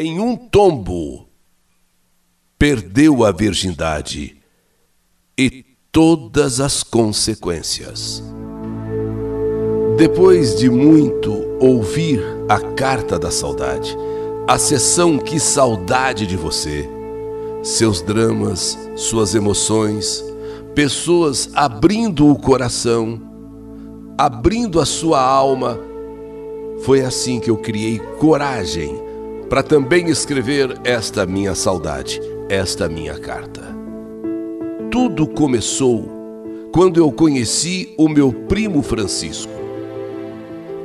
em um tombo, perdeu a virgindade e todas as consequências. Depois de muito ouvir a carta da saudade, a sessão Que Saudade de Você, seus dramas, suas emoções, pessoas abrindo o coração, abrindo a sua alma, foi assim que eu criei coragem para também escrever esta minha saudade, esta minha carta. Tudo começou quando eu conheci o meu primo Francisco.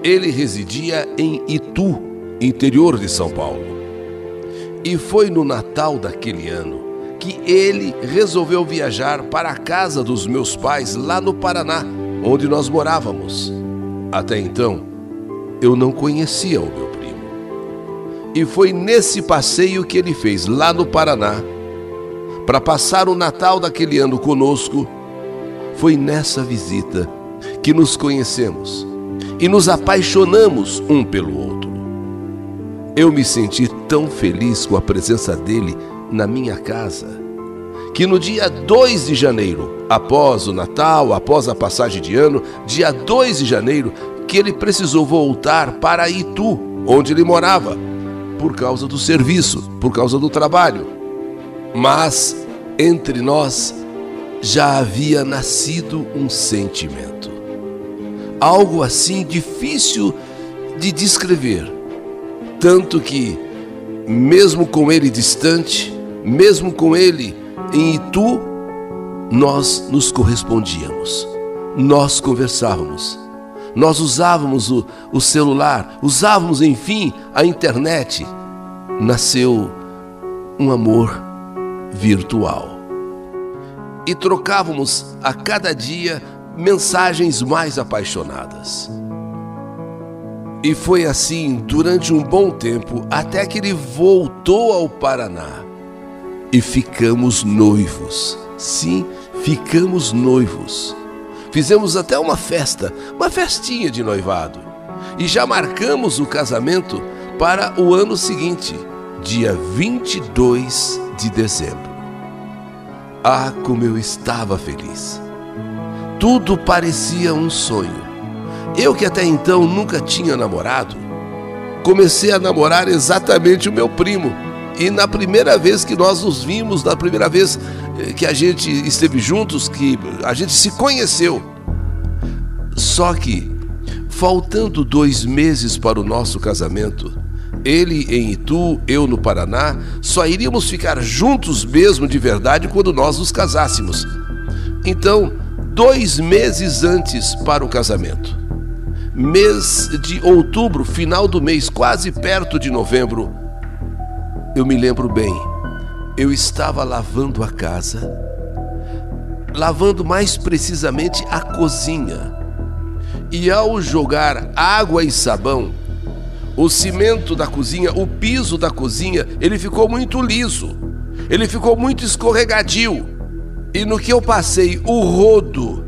Ele residia em Itu, interior de São Paulo. E foi no Natal daquele ano que ele resolveu viajar para a casa dos meus pais lá no Paraná, onde nós morávamos. Até então, eu não conhecia o meu primo. E foi nesse passeio que ele fez lá no Paraná, para passar o Natal daquele ano conosco. Foi nessa visita que nos conhecemos e nos apaixonamos um pelo outro. Eu me senti tão feliz com a presença dele na minha casa que no dia 2 de janeiro, após o Natal, após a passagem de ano, dia 2 de janeiro, que ele precisou voltar para Itu, onde ele morava, por causa do serviço, por causa do trabalho. Mas entre nós já havia nascido um sentimento. Algo assim difícil de descrever. Tanto que, mesmo com ele distante, mesmo com ele em Itu, nós nos correspondíamos, nós conversávamos nós usávamos o, o celular, usávamos, enfim, a internet. Nasceu um amor virtual. E trocávamos a cada dia mensagens mais apaixonadas. E foi assim durante um bom tempo, até que ele voltou ao Paraná. E ficamos noivos. Sim, ficamos noivos. Fizemos até uma festa, uma festinha de noivado. E já marcamos o casamento para o ano seguinte, dia 22 de dezembro. Ah, como eu estava feliz! Tudo parecia um sonho. Eu que até então nunca tinha namorado, comecei a namorar exatamente o meu primo. E na primeira vez que nós nos vimos, na primeira vez eh, que a gente esteve juntos, que a gente se conheceu. Só que, faltando dois meses para o nosso casamento, ele em Itu, eu no Paraná, só iríamos ficar juntos mesmo de verdade quando nós nos casássemos. Então, dois meses antes para o casamento, mês de outubro, final do mês, quase perto de novembro, eu me lembro bem, eu estava lavando a casa, lavando mais precisamente a cozinha. E ao jogar água e sabão, o cimento da cozinha, o piso da cozinha, ele ficou muito liso, ele ficou muito escorregadio. E no que eu passei o rodo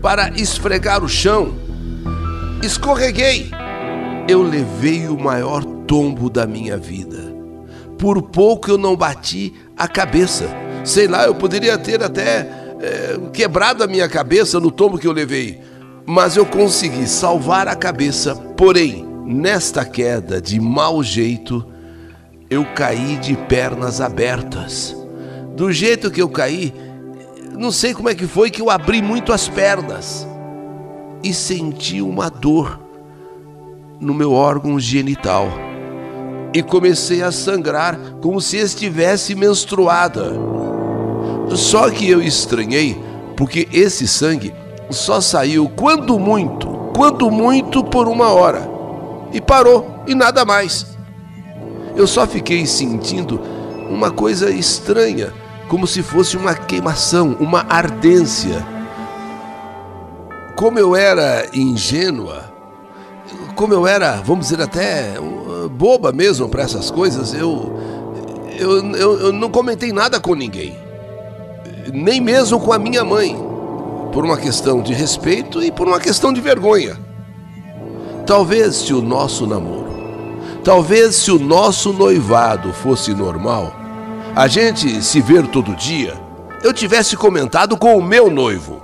para esfregar o chão, escorreguei. Eu levei o maior tombo da minha vida por pouco eu não bati a cabeça. Sei lá, eu poderia ter até é, quebrado a minha cabeça no tombo que eu levei, mas eu consegui salvar a cabeça. Porém, nesta queda de mau jeito, eu caí de pernas abertas. Do jeito que eu caí, não sei como é que foi que eu abri muito as pernas e senti uma dor no meu órgão genital e comecei a sangrar como se estivesse menstruada. Só que eu estranhei, porque esse sangue só saiu quando muito, quando muito por uma hora. E parou, e nada mais. Eu só fiquei sentindo uma coisa estranha, como se fosse uma queimação, uma ardência. Como eu era ingênua, como eu era, vamos dizer até boba mesmo para essas coisas, eu, eu, eu, eu não comentei nada com ninguém, nem mesmo com a minha mãe, por uma questão de respeito e por uma questão de vergonha. Talvez se o nosso namoro Talvez se o nosso noivado fosse normal, a gente se ver todo dia, eu tivesse comentado com o meu noivo.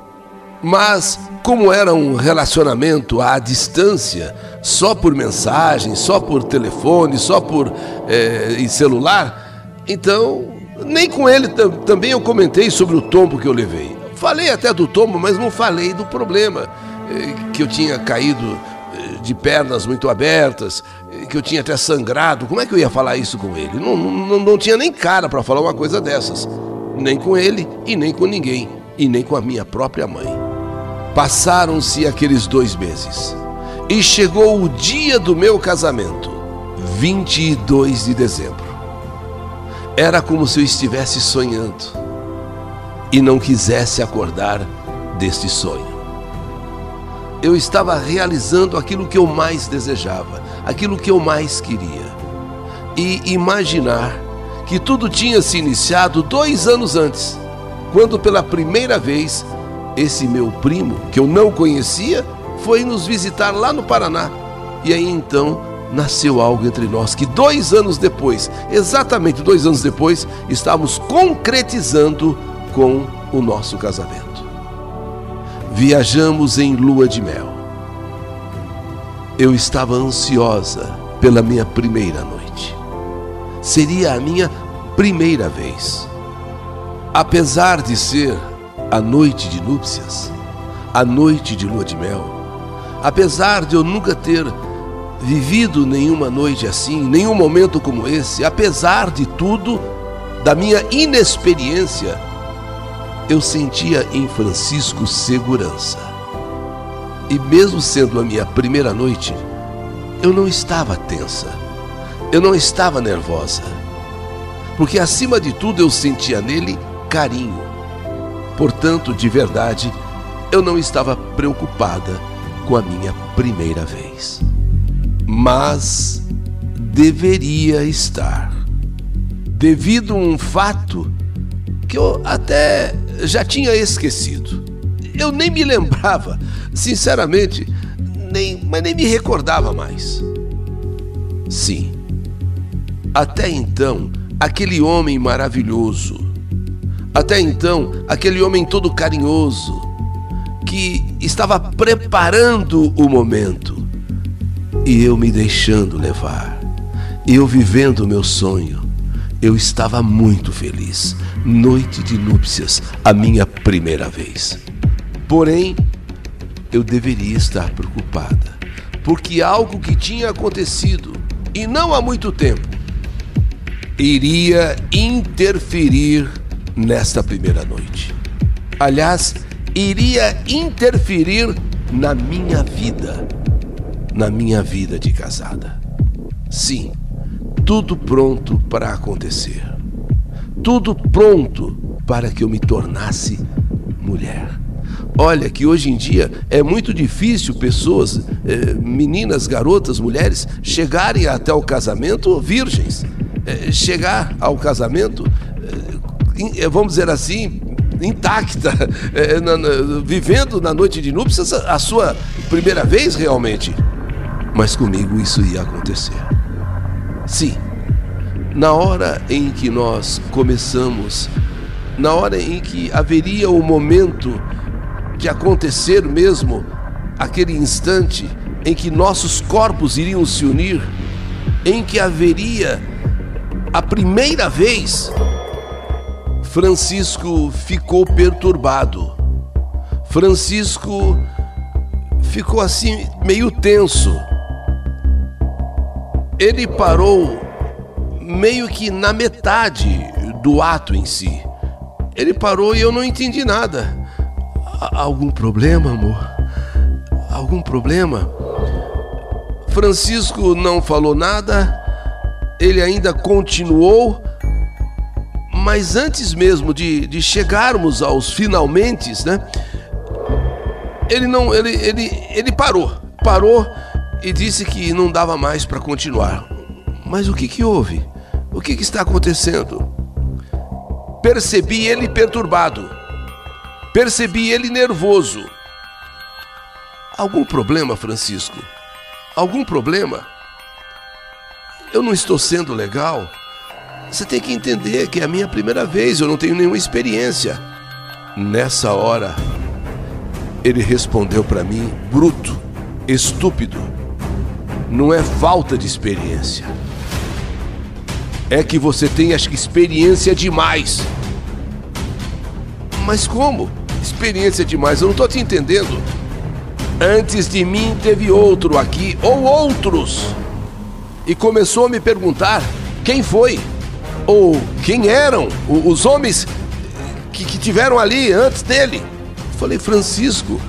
Mas, como era um relacionamento à distância, só por mensagem, só por telefone, só por é, celular, então nem com ele também eu comentei sobre o tombo que eu levei. Falei até do tombo, mas não falei do problema, é, que eu tinha caído é, de pernas muito abertas, é, que eu tinha até sangrado. Como é que eu ia falar isso com ele? Não, não, não tinha nem cara para falar uma coisa dessas. Nem com ele e nem com ninguém, e nem com a minha própria mãe. Passaram-se aqueles dois meses e chegou o dia do meu casamento, 22 de dezembro. Era como se eu estivesse sonhando e não quisesse acordar deste sonho. Eu estava realizando aquilo que eu mais desejava, aquilo que eu mais queria. E imaginar que tudo tinha se iniciado dois anos antes, quando pela primeira vez esse meu primo, que eu não conhecia, foi nos visitar lá no Paraná. E aí então nasceu algo entre nós que dois anos depois, exatamente dois anos depois, estávamos concretizando com o nosso casamento. Viajamos em lua de mel. Eu estava ansiosa pela minha primeira noite. Seria a minha primeira vez. Apesar de ser a noite de núpcias, a noite de lua de mel, apesar de eu nunca ter vivido nenhuma noite assim, nenhum momento como esse, apesar de tudo, da minha inexperiência, eu sentia em Francisco segurança. E mesmo sendo a minha primeira noite, eu não estava tensa, eu não estava nervosa, porque acima de tudo eu sentia nele carinho. Portanto, de verdade, eu não estava preocupada com a minha primeira vez. Mas deveria estar, devido a um fato que eu até já tinha esquecido. Eu nem me lembrava, sinceramente, nem, mas nem me recordava mais. Sim, até então, aquele homem maravilhoso, até então, aquele homem todo carinhoso, que estava preparando o momento, e eu me deixando levar, eu vivendo o meu sonho. Eu estava muito feliz. Noite de núpcias, a minha primeira vez. Porém, eu deveria estar preocupada, porque algo que tinha acontecido, e não há muito tempo, iria interferir nesta primeira noite. Aliás, iria interferir na minha vida na minha vida de casada. Sim, tudo pronto para acontecer. Tudo pronto para que eu me tornasse mulher. Olha que hoje em dia é muito difícil pessoas, eh, meninas, garotas, mulheres, chegarem até o casamento virgens. Eh, chegar ao casamento, eh, vamos dizer assim, intacta, na, na, vivendo na noite de núpcias a sua primeira vez realmente. Mas comigo isso ia acontecer. Sim, na hora em que nós começamos, na hora em que haveria o momento de acontecer mesmo aquele instante em que nossos corpos iriam se unir, em que haveria a primeira vez, Francisco ficou perturbado. Francisco ficou assim meio tenso ele parou meio que na metade do ato em si. Ele parou e eu não entendi nada. Algum problema, amor? Algum problema? Francisco não falou nada, ele ainda continuou, mas antes mesmo de, de chegarmos aos finalmente, né? Ele não, ele, ele, ele parou, parou e disse que não dava mais para continuar. Mas o que, que houve? O que, que está acontecendo? Percebi ele perturbado. Percebi ele nervoso. Algum problema, Francisco? Algum problema? eu não estou sendo legal? Você tem que entender que é a minha primeira vez, eu não tenho nenhuma experiência. Nessa hora, ele respondeu para mim, bruto, estúpido. Não é falta de experiência. É que você tem acho que experiência demais. Mas como? Experiência demais, eu não estou te entendendo. Antes de mim teve outro aqui, ou outros. E começou a me perguntar quem foi ou quem eram os homens que, que tiveram ali antes dele. falei, Francisco,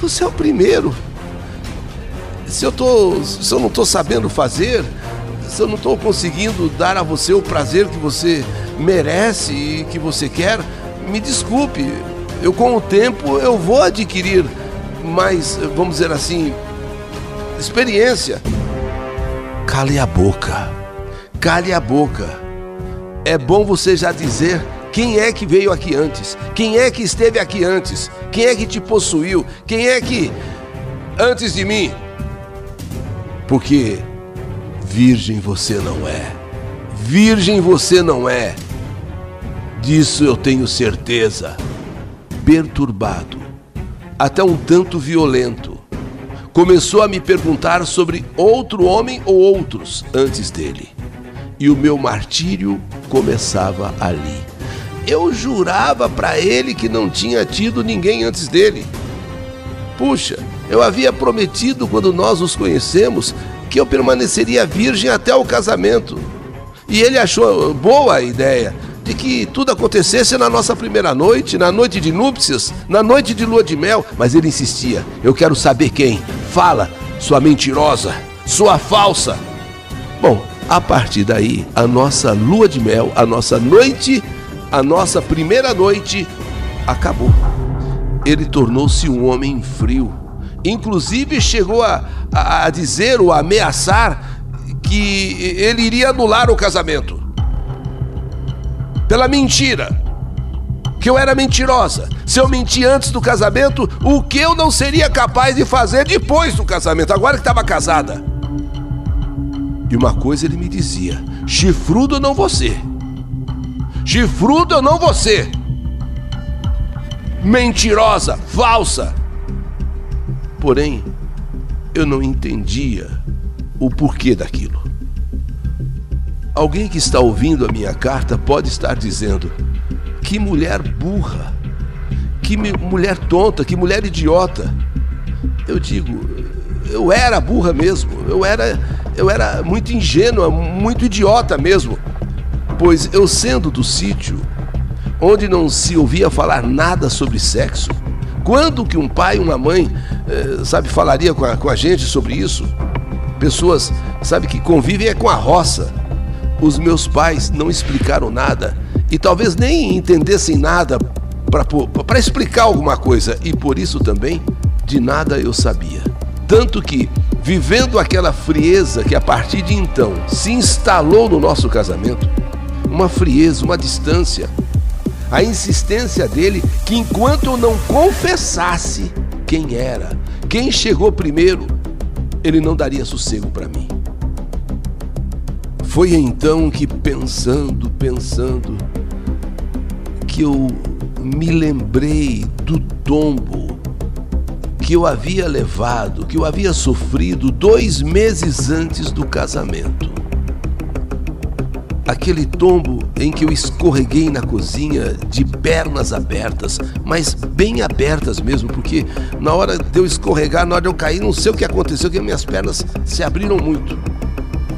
você é o primeiro. Se eu, tô, se eu não estou sabendo fazer, se eu não estou conseguindo dar a você o prazer que você merece e que você quer, me desculpe. Eu com o tempo eu vou adquirir mais, vamos dizer assim, experiência. Cale a boca. Cale a boca é bom você já dizer quem é que veio aqui antes, quem é que esteve aqui antes, quem é que te possuiu, quem é que antes de mim. Porque virgem você não é. Virgem você não é. Disso eu tenho certeza. Perturbado, até um tanto violento, começou a me perguntar sobre outro homem ou outros antes dele e o meu martírio começava ali. Eu jurava para ele que não tinha tido ninguém antes dele. Puxa, eu havia prometido quando nós nos conhecemos que eu permaneceria virgem até o casamento. E ele achou boa a ideia de que tudo acontecesse na nossa primeira noite, na noite de núpcias, na noite de lua de mel, mas ele insistia: Eu quero saber quem. Fala, sua mentirosa, sua falsa. Bom, a partir daí, a nossa lua de mel, a nossa noite, a nossa primeira noite acabou. Ele tornou-se um homem frio. Inclusive chegou a, a, a dizer ou a ameaçar que ele iria anular o casamento. Pela mentira. Que eu era mentirosa. Se eu menti antes do casamento, o que eu não seria capaz de fazer depois do casamento, agora que estava casada. E uma coisa ele me dizia: chifrudo não você. Chifrudo não você. Mentirosa, falsa. Porém, eu não entendia o porquê daquilo. Alguém que está ouvindo a minha carta pode estar dizendo: que mulher burra, que mulher tonta, que mulher idiota. Eu digo, eu era burra mesmo, eu era eu era muito ingênua, muito idiota mesmo, pois eu sendo do sítio, onde não se ouvia falar nada sobre sexo, quando que um pai, uma mãe, eh, sabe, falaria com a, com a gente sobre isso? Pessoas, sabe, que convivem é com a roça. Os meus pais não explicaram nada e talvez nem entendessem nada para explicar alguma coisa, e por isso também de nada eu sabia. Tanto que vivendo aquela frieza que a partir de então se instalou no nosso casamento, uma frieza, uma distância, a insistência dele que enquanto eu não confessasse quem era, quem chegou primeiro, ele não daria sossego para mim. Foi então que pensando, pensando, que eu me lembrei do tombo que eu havia levado, que eu havia sofrido dois meses antes do casamento. Aquele tombo em que eu escorreguei na cozinha de pernas abertas, mas bem abertas mesmo, porque na hora de eu escorregar, na hora de eu cair, não sei o que aconteceu, que minhas pernas se abriram muito.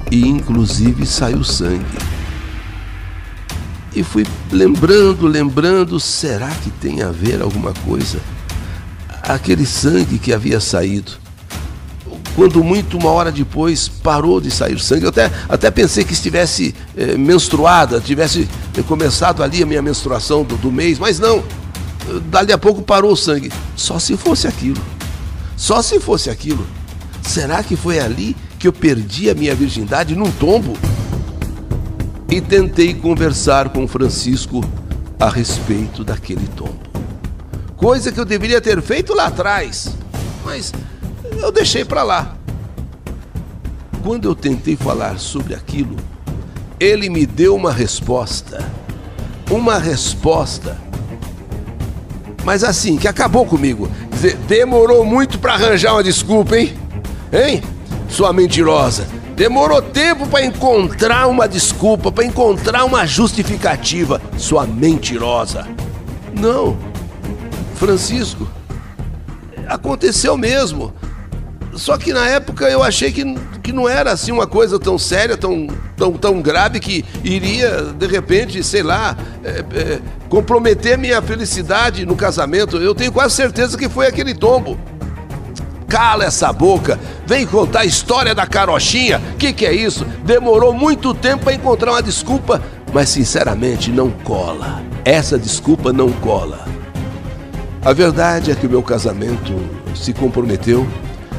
E inclusive saiu sangue. E fui lembrando, lembrando, será que tem a ver alguma coisa? Aquele sangue que havia saído. Quando muito, uma hora depois, parou de sair sangue. Eu até, até pensei que estivesse eh, menstruada, tivesse eh, começado ali a minha menstruação do, do mês, mas não. Dali a pouco parou o sangue. Só se fosse aquilo. Só se fosse aquilo. Será que foi ali que eu perdi a minha virgindade num tombo? E tentei conversar com Francisco a respeito daquele tombo coisa que eu deveria ter feito lá atrás, mas eu deixei para lá. quando eu tentei falar sobre aquilo, ele me deu uma resposta. Uma resposta. Mas assim, que acabou comigo. Demorou muito para arranjar uma desculpa, hein? Hein? Sua mentirosa. Demorou tempo para encontrar uma desculpa, para encontrar uma justificativa. Sua mentirosa. Não. Francisco, aconteceu mesmo. Só que na época eu achei que, que não era assim uma coisa tão séria, tão, tão, tão grave que iria, de repente, sei lá, é, é, comprometer minha felicidade no casamento. Eu tenho quase certeza que foi aquele tombo. Cala essa boca, vem contar a história da carochinha. Que que é isso? Demorou muito tempo para encontrar uma desculpa, mas sinceramente não cola. Essa desculpa não cola. A verdade é que o meu casamento se comprometeu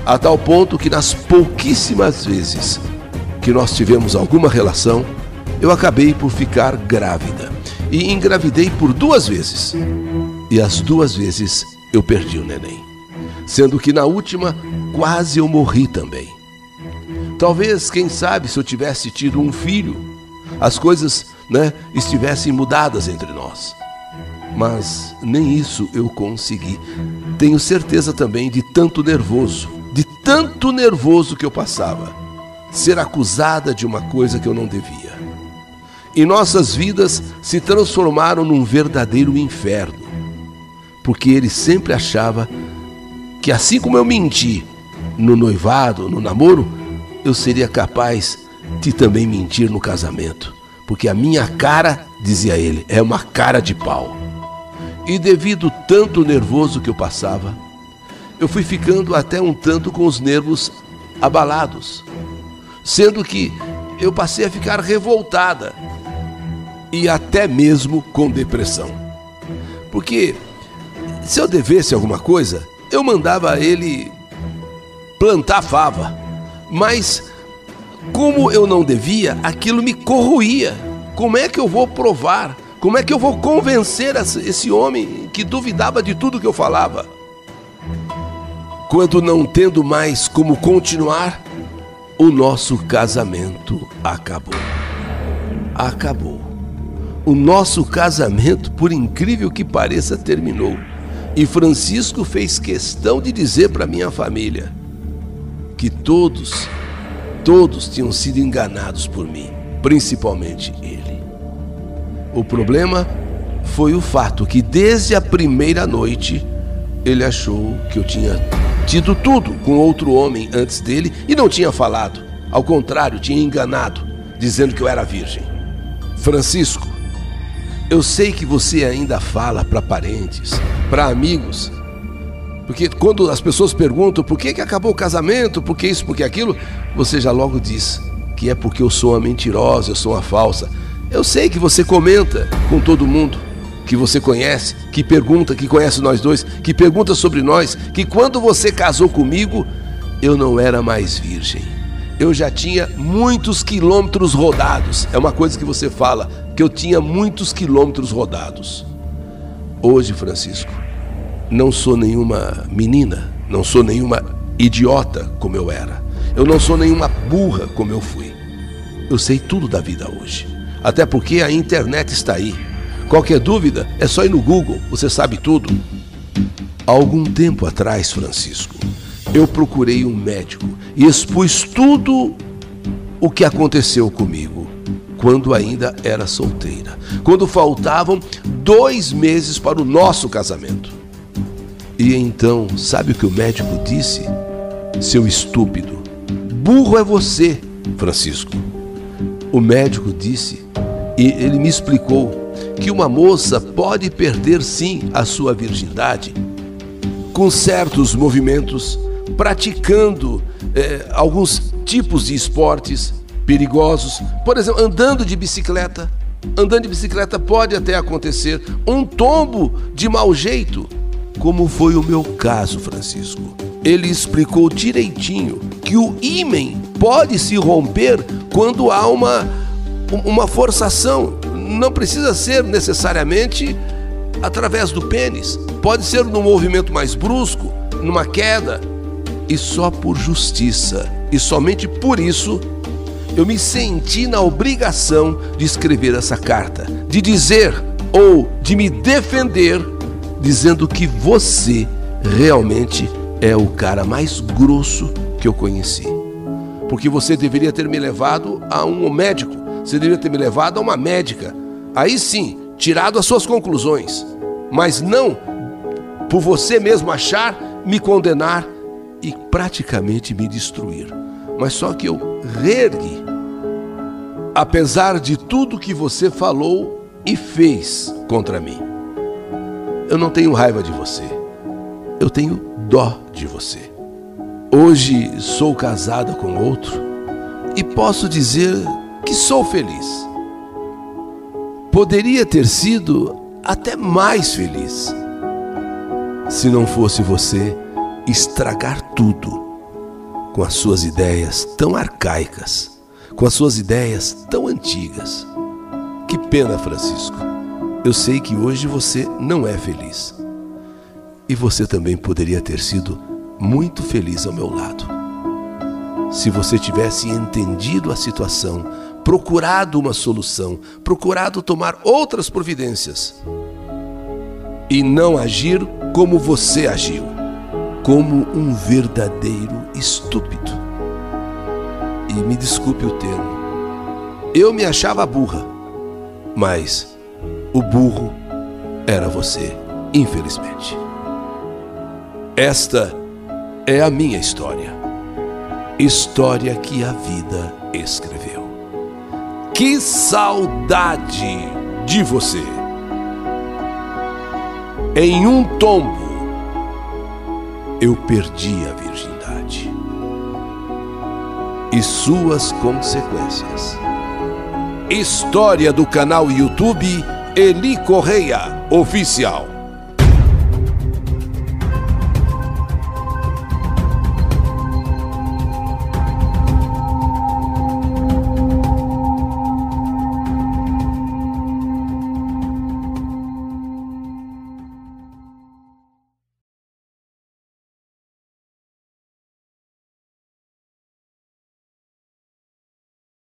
a tal ponto que nas pouquíssimas vezes que nós tivemos alguma relação, eu acabei por ficar grávida. E engravidei por duas vezes. E as duas vezes eu perdi o neném. Sendo que na última quase eu morri também. Talvez, quem sabe, se eu tivesse tido um filho, as coisas né, estivessem mudadas entre nós. Mas nem isso eu consegui. Tenho certeza também de tanto nervoso, de tanto nervoso que eu passava, ser acusada de uma coisa que eu não devia. E nossas vidas se transformaram num verdadeiro inferno, porque ele sempre achava que, assim como eu menti no noivado, no namoro, eu seria capaz de também mentir no casamento, porque a minha cara, dizia ele, é uma cara de pau. E devido tanto nervoso que eu passava, eu fui ficando até um tanto com os nervos abalados, sendo que eu passei a ficar revoltada e até mesmo com depressão. Porque se eu devesse alguma coisa, eu mandava ele plantar fava, mas como eu não devia, aquilo me corroía. Como é que eu vou provar? Como é que eu vou convencer esse homem que duvidava de tudo que eu falava? Quando não tendo mais como continuar, o nosso casamento acabou. Acabou. O nosso casamento, por incrível que pareça, terminou. E Francisco fez questão de dizer para minha família que todos, todos tinham sido enganados por mim, principalmente ele. O problema foi o fato que desde a primeira noite ele achou que eu tinha tido tudo com outro homem antes dele e não tinha falado. Ao contrário, tinha enganado, dizendo que eu era virgem. Francisco, eu sei que você ainda fala para parentes, para amigos, porque quando as pessoas perguntam por que, que acabou o casamento, por que isso, por que aquilo, você já logo diz que é porque eu sou uma mentirosa, eu sou uma falsa. Eu sei que você comenta com todo mundo, que você conhece, que pergunta, que conhece nós dois, que pergunta sobre nós, que quando você casou comigo, eu não era mais virgem. Eu já tinha muitos quilômetros rodados. É uma coisa que você fala, que eu tinha muitos quilômetros rodados. Hoje, Francisco, não sou nenhuma menina, não sou nenhuma idiota como eu era. Eu não sou nenhuma burra como eu fui. Eu sei tudo da vida hoje. Até porque a internet está aí. Qualquer dúvida é só ir no Google, você sabe tudo. Há algum tempo atrás, Francisco, eu procurei um médico e expus tudo o que aconteceu comigo quando ainda era solteira, quando faltavam dois meses para o nosso casamento. E então, sabe o que o médico disse? Seu estúpido, burro é você, Francisco. O médico disse, e ele me explicou que uma moça pode perder sim a sua virgindade com certos movimentos, praticando é, alguns tipos de esportes perigosos, por exemplo, andando de bicicleta. Andando de bicicleta pode até acontecer um tombo de mau jeito, como foi o meu caso, Francisco. Ele explicou direitinho que o ímen pode se romper quando há uma, uma forçação não precisa ser necessariamente através do pênis. Pode ser num movimento mais brusco, numa queda. E só por justiça E somente por isso eu me senti na obrigação de escrever essa carta, de dizer ou de me defender, dizendo que você realmente é o cara mais grosso que eu conheci. Porque você deveria ter me levado a um médico, você deveria ter me levado a uma médica. Aí sim, tirado as suas conclusões, mas não por você mesmo achar, me condenar e praticamente me destruir. Mas só que eu reergui. Apesar de tudo que você falou e fez contra mim. Eu não tenho raiva de você. Eu tenho dó de você. Hoje sou casada com outro e posso dizer que sou feliz. Poderia ter sido até mais feliz se não fosse você estragar tudo com as suas ideias tão arcaicas, com as suas ideias tão antigas. Que pena, Francisco. Eu sei que hoje você não é feliz. E você também poderia ter sido muito feliz ao meu lado. Se você tivesse entendido a situação, procurado uma solução, procurado tomar outras providências e não agir como você agiu, como um verdadeiro estúpido. E me desculpe o termo, eu me achava burra, mas o burro era você, infelizmente. Esta é a minha história, história que a vida escreveu. Que saudade de você! Em um tombo, eu perdi a virgindade e suas consequências. História do canal YouTube Eli Correia Oficial.